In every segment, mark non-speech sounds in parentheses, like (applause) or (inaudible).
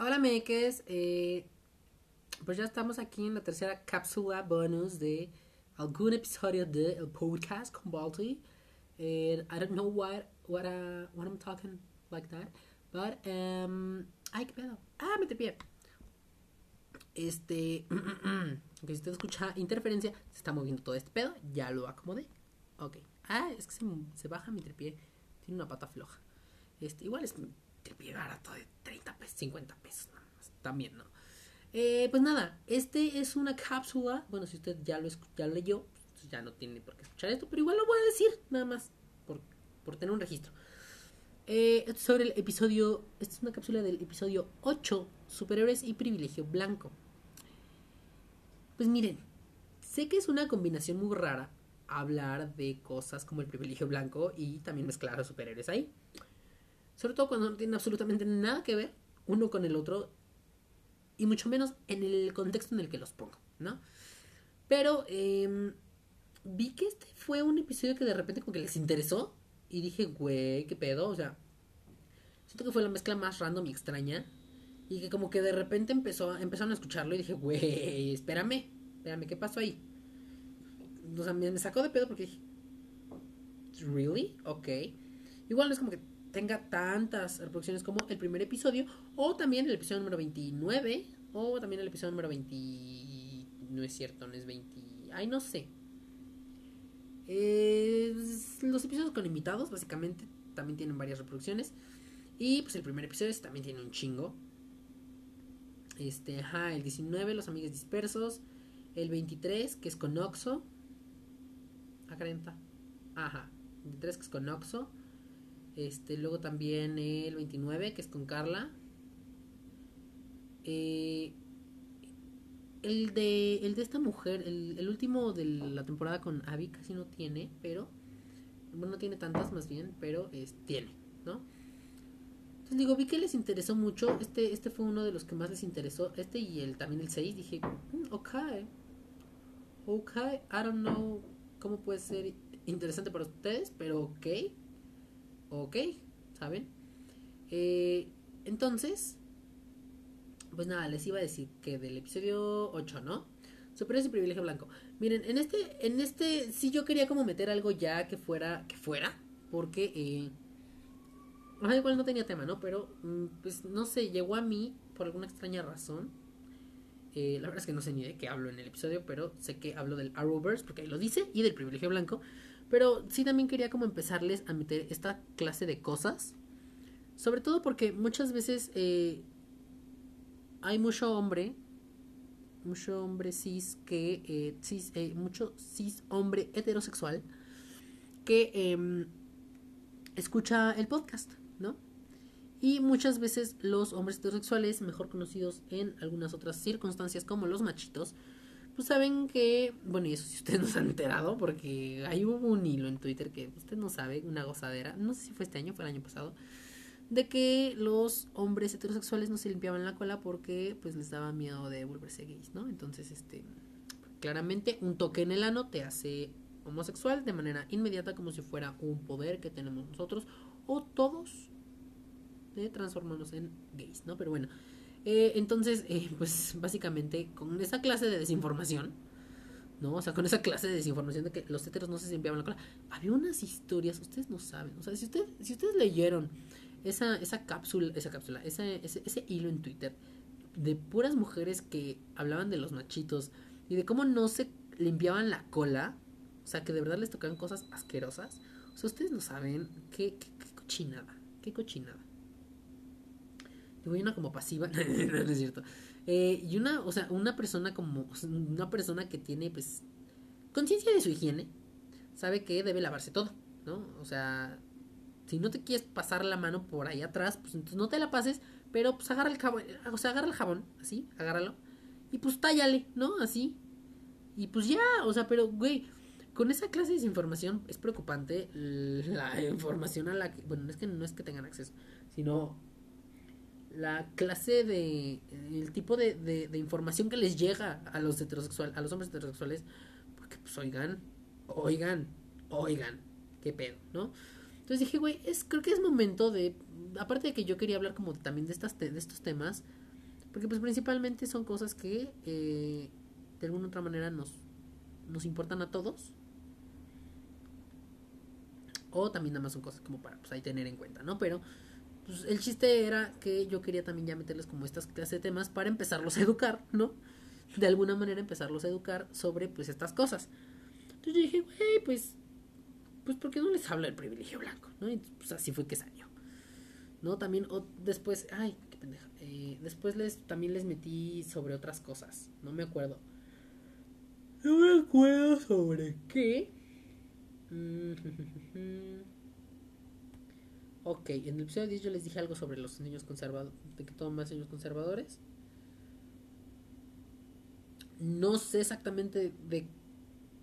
Hola, Meques. Eh, pues ya estamos aquí en la tercera cápsula bonus de algún episodio de el podcast con Balti. I don't know what what uh, what I'm talking like that, but um, ay qué pedo. Ah, me pie. Este, (clears throat) que si usted escucha interferencia, se está moviendo todo este pedo, ya lo acomodé. Ok. Ah, es que se, se baja mi tripié. Tiene una pata floja. Este, igual es tripié barato de 30 pesos, 50 pesos, nada más. También, ¿no? Eh, pues nada, este es una cápsula. Bueno, si usted ya lo, ya lo leyó, pues ya no tiene por qué escuchar esto, pero igual lo voy a decir, nada más, por, por tener un registro. Eh, sobre el episodio, esta es una cápsula del episodio 8, Superhéroes y Privilegio Blanco. Pues miren, sé que es una combinación muy rara hablar de cosas como el privilegio blanco y también mezclar a superhéroes ahí. Sobre todo cuando no tienen absolutamente nada que ver uno con el otro y mucho menos en el contexto en el que los pongo, ¿no? Pero eh, vi que este fue un episodio que de repente como que les interesó y dije, güey, qué pedo, o sea, siento que fue la mezcla más random y extraña y que como que de repente empezó, empezaron a escucharlo y dije, güey, espérame, espérame, ¿qué pasó ahí? O sea, me, me sacó de pedo porque dije, ¿really? Ok. Igual no es como que tenga tantas reproducciones como el primer episodio, o también el episodio número 29, o también el episodio número 20. No es cierto, no es 20. Ay, no sé. Eh, los episodios con invitados, básicamente, también tienen varias reproducciones. Y pues el primer episodio también tiene un chingo. Este, ajá, el 19, Los Amigos Dispersos. El 23, que es con Oxo. Acrenta. Ajá, 23, que es con Oxo. Este, luego también el 29, que es con Carla. Eh, el, de, el de esta mujer, el, el, último de la temporada con Abby casi no tiene, pero... Bueno, no tiene tantas más bien, pero es, tiene, ¿no? Entonces digo, vi que les interesó mucho. Este, este fue uno de los que más les interesó. Este y el también el 6. Dije, mm, ok. Ok, I don't know cómo puede ser interesante para ustedes, pero ok. Ok, ¿saben? Eh, entonces, pues nada, les iba a decir que del episodio 8, ¿no? Superiores y privilegio blanco. Miren, en este, en este, sí yo quería como meter algo ya que fuera, que fuera, porque, eh, igual no tenía tema, ¿no? Pero, pues no sé, llegó a mí por alguna extraña razón. Eh, la verdad es que no sé ni de qué hablo en el episodio, pero sé que hablo del Arrowverse, porque ahí lo dice, y del privilegio blanco. Pero sí también quería como empezarles a meter esta clase de cosas. Sobre todo porque muchas veces eh, hay mucho hombre, mucho hombre cis que, eh, cis, eh, mucho cis hombre heterosexual que eh, escucha el podcast, ¿no? Y muchas veces los hombres heterosexuales, mejor conocidos en algunas otras circunstancias como los machitos, pues saben que, bueno, y eso si ustedes (laughs) no se han enterado, porque ahí hubo un hilo en Twitter que usted no sabe, una gozadera, no sé si fue este año, fue el año pasado, de que los hombres heterosexuales no se limpiaban la cola porque pues les daba miedo de volverse gays, ¿no? Entonces, este, claramente un toque en el ano te hace homosexual de manera inmediata como si fuera un poder que tenemos nosotros o todos de transformarnos en gays, ¿no? Pero bueno, eh, entonces, eh, pues básicamente con esa clase de desinformación, ¿no? O sea, con esa clase de desinformación de que los heteros no se limpiaban la cola, había unas historias, ustedes no saben, o sea, si, usted, si ustedes leyeron esa, esa cápsula, esa cápsula, ese, ese, ese hilo en Twitter de puras mujeres que hablaban de los machitos y de cómo no se limpiaban la cola, o sea, que de verdad les tocaban cosas asquerosas, o sea, ustedes no saben qué, qué, qué cochinada, qué cochinada y una como pasiva, (laughs) no, es cierto. Eh, y una, o sea, una persona como, una persona que tiene, pues, conciencia de su higiene, sabe que debe lavarse todo, ¿no? O sea, si no te quieres pasar la mano por ahí atrás, pues entonces no te la pases, pero pues agarra el jabón, o sea, agarra el jabón, así, agárralo, y pues tállale, ¿no? Así. Y pues ya, o sea, pero, güey, con esa clase de desinformación es preocupante la (laughs) información a la que, bueno, no es que no es que tengan acceso, sino la clase de el tipo de, de, información que les llega a los heterosexuales a los hombres heterosexuales porque pues oigan oigan oigan qué pedo no entonces dije güey es creo que es momento de aparte de que yo quería hablar como también de estas de estos temas Porque pues principalmente son cosas que eh, de alguna u otra manera nos, nos importan a todos. O también nada más son cosas como para pues, ahí tener en cuenta, ¿no? Pero pues, el chiste era que yo quería también ya meterles como estas clases de temas para empezarlos a educar, ¿no? De alguna manera empezarlos a educar sobre pues estas cosas. Entonces yo dije, güey, pues, pues ¿por qué no les habla el privilegio blanco? ¿no? Y pues así fue que salió. ¿No? También después, ay, qué pendeja. Eh, después les, también les metí sobre otras cosas. No me acuerdo. No me acuerdo sobre qué. (laughs) ok, en el episodio 10 yo les dije algo sobre los niños conservadores. De que toman más niños conservadores. No sé exactamente de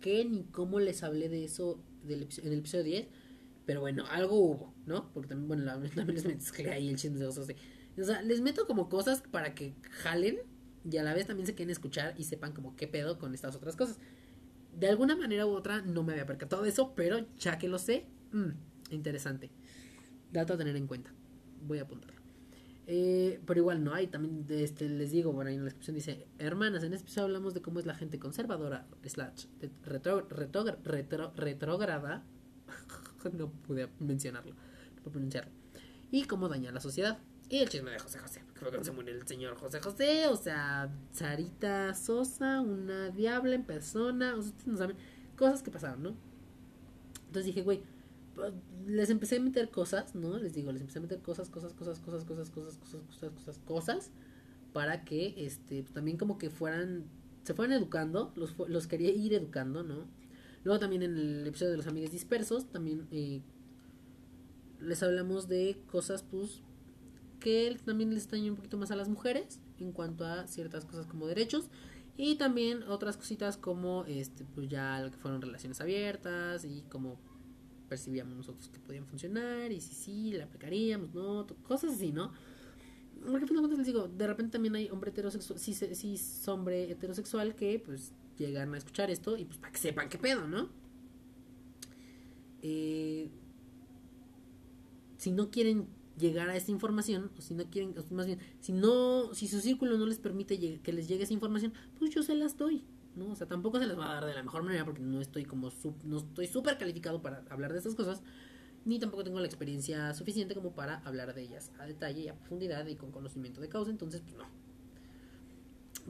qué ni cómo les hablé de eso del, en el episodio 10. Pero bueno, algo hubo, ¿no? Porque también, bueno, (laughs) también les mezclé ahí el chisme de O sea, les meto como cosas para que jalen y a la vez también se quieren escuchar y sepan como qué pedo con estas otras cosas. De alguna manera u otra no me había percatado de eso, pero ya que lo sé, mmm, interesante. Dato a tener en cuenta. Voy a apuntarlo. Eh, pero igual no hay, también este, les digo, bueno, ahí en la descripción dice, hermanas, en este episodio hablamos de cómo es la gente conservadora, slash, retro, retro, retro, retrógrada, (laughs) no pude mencionarlo, no puedo pronunciarlo, y cómo daña a la sociedad. Y el chisme de José José, porque fue cuando se murió el señor José José, o sea, Sarita Sosa, una diabla en persona, o sea, ustedes no saben, cosas que pasaron, ¿no? Entonces dije, güey, les empecé a meter cosas, ¿no? Les digo, les empecé a meter cosas, cosas, cosas, cosas, cosas, cosas, cosas, cosas, cosas, cosas, para que, este, también como que fueran, se fueran educando, los, los quería ir educando, ¿no? Luego también en el episodio de los amigos dispersos, también eh, les hablamos de cosas, pues, que también les extraña un poquito más a las mujeres en cuanto a ciertas cosas como derechos y también otras cositas como este pues ya lo que fueron relaciones abiertas y como percibíamos nosotros que podían funcionar y si sí la aplicaríamos no cosas así no porque pues les digo de repente también hay hombre heterosexual sí, sí hombre heterosexual que pues llegan a escuchar esto y pues para que sepan qué pedo no eh, si no quieren llegar a esta información, o si no quieren, más bien, si no, si su círculo no les permite que les llegue esa información, pues yo se las doy, ¿no? O sea, tampoco se las va a dar de la mejor manera porque no estoy como, no estoy súper calificado para hablar de estas cosas, ni tampoco tengo la experiencia suficiente como para hablar de ellas a detalle y a profundidad y con conocimiento de causa, entonces, pues no.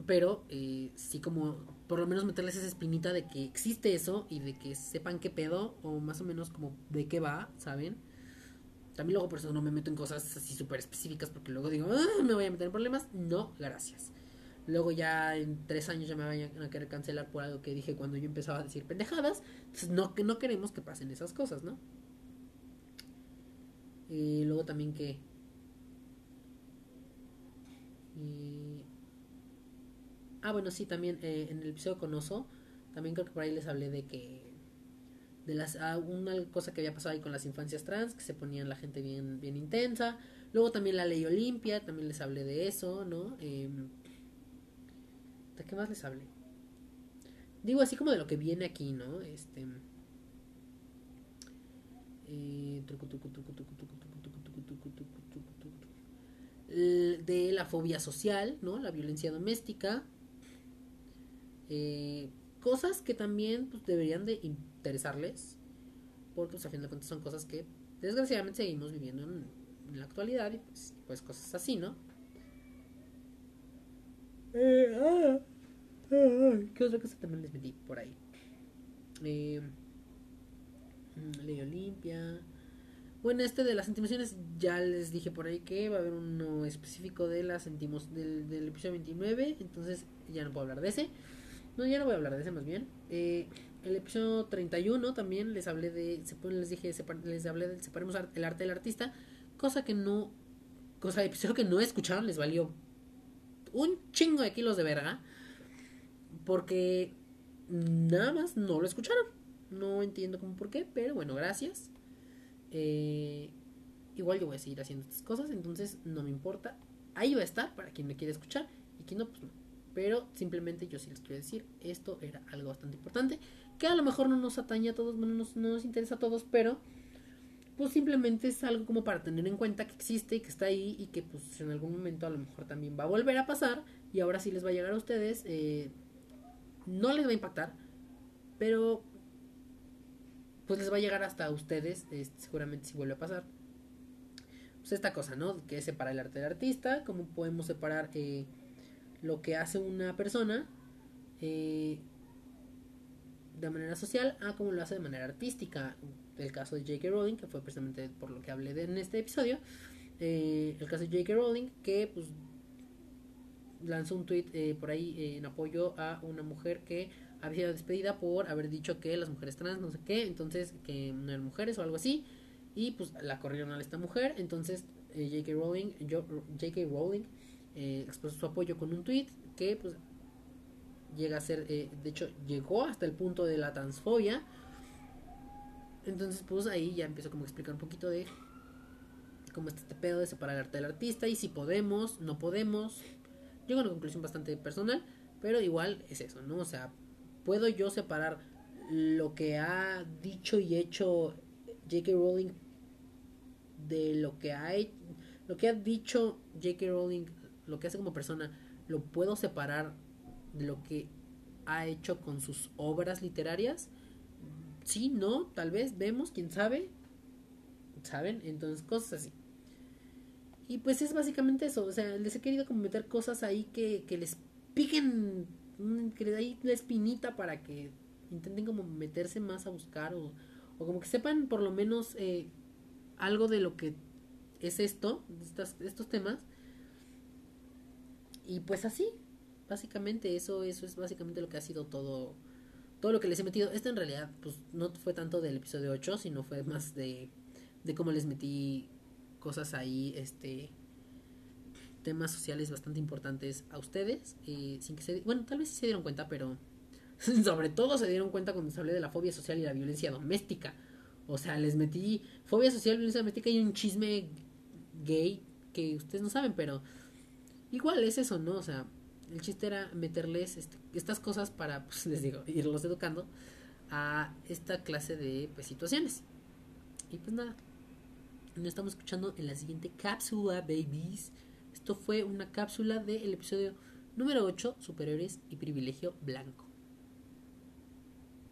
Pero eh, sí como, por lo menos meterles esa espinita de que existe eso y de que sepan qué pedo o más o menos como de qué va, ¿saben? También luego por eso no me meto en cosas así súper específicas porque luego digo, ah, me voy a meter en problemas. No, gracias. Luego ya en tres años ya me vayan a querer cancelar por algo que dije cuando yo empezaba a decir pendejadas. Entonces no, no queremos que pasen esas cosas, ¿no? Y luego también que... Ah, bueno, sí, también eh, en el episodio con Oso, también creo que por ahí les hablé de que de las ah, una cosa que había pasado ahí con las infancias trans, que se ponían la gente bien, bien intensa. Luego también la ley Olimpia, también les hablé de eso, ¿no? Em, ¿De qué más les hablé? Digo así como de lo que viene aquí, ¿no? Este. de la fobia social, ¿no? La violencia doméstica. Eh, cosas que también pues, deberían de interesarles, porque pues, a fin de cuentas son cosas que desgraciadamente seguimos viviendo en, la actualidad y pues, pues, cosas así, ¿no? Eh, ah, ah, ¿Qué otra cosa también les metí por ahí? Eh, mm, Ley Olimpia. Bueno, este de las intimaciones ya les dije por ahí que va a haber uno específico de las sentimos del, del episodio 29, entonces ya no puedo hablar de ese. No, ya no voy a hablar de ese más bien. Eh, el episodio 31 también les hablé de, les dije, les hablé de separemos el arte del artista, cosa que no, cosa episodio que no escucharon, les valió un chingo de kilos de verga, porque nada más no lo escucharon. No entiendo cómo por qué, pero bueno, gracias. Eh, igual yo voy a seguir haciendo estas cosas, entonces no me importa. Ahí va a estar para quien me quiera escuchar y quien no, pues no. Pero simplemente yo sí les quiero decir, esto era algo bastante importante, que a lo mejor no nos atañe a todos, no nos interesa a todos, pero pues simplemente es algo como para tener en cuenta que existe y que está ahí y que pues en algún momento a lo mejor también va a volver a pasar y ahora sí les va a llegar a ustedes. Eh, no les va a impactar, pero pues les va a llegar hasta a ustedes, seguramente si vuelve a pasar. Pues esta cosa, ¿no? Que es separar el arte del artista, cómo podemos separar eh, lo que hace una persona eh, de manera social a cómo lo hace de manera artística. El caso de J.K. Rowling, que fue precisamente por lo que hablé de en este episodio. Eh, el caso de J.K. Rowling, que pues lanzó un tweet eh, por ahí en apoyo a una mujer que había sido despedida por haber dicho que las mujeres trans no sé qué, entonces que no eran mujeres o algo así, y pues la corrieron a esta mujer, entonces eh, J.K. Rowling, J.K. Rowling eh, expresó su apoyo con un tweet que pues llega a ser, de hecho llegó hasta el punto de la transfobia, entonces pues ahí ya empiezo como a explicar un poquito de cómo está este pedo de separar el arte del artista y si podemos, no podemos, Llego a una conclusión bastante personal, pero igual es eso, ¿no? O sea, puedo yo separar lo que ha dicho y hecho J.K. Rowling de lo que ha lo que ha dicho J.K. Rowling, lo que hace como persona, lo puedo separar de lo que ha hecho con sus obras literarias. Sí, no, tal vez vemos, quién sabe. ¿Saben? Entonces, cosas así. Y pues es básicamente eso, o sea, les he querido como meter cosas ahí que, que les piquen, mm, que les ahí la espinita para que intenten como meterse más a buscar o, o como que sepan por lo menos eh, algo de lo que es esto, estas, estos temas. Y pues así, básicamente eso, eso es básicamente lo que ha sido todo, todo lo que les he metido. Esto en realidad pues no fue tanto del episodio 8, sino fue más de, de cómo les metí cosas ahí, este temas sociales bastante importantes a ustedes, eh, sin que se, bueno, tal vez sí se dieron cuenta, pero (laughs) sobre todo se dieron cuenta cuando se hablé de la fobia social y la violencia doméstica. O sea, les metí fobia social, violencia doméstica y un chisme gay que ustedes no saben, pero igual es eso, ¿no? O sea, el chiste era meterles este, estas cosas para, pues (laughs) les digo, irlos educando a esta clase de pues, situaciones. Y pues nada, nos estamos escuchando en la siguiente cápsula, babies. Esto fue una cápsula del episodio número 8, Superiores y Privilegio Blanco.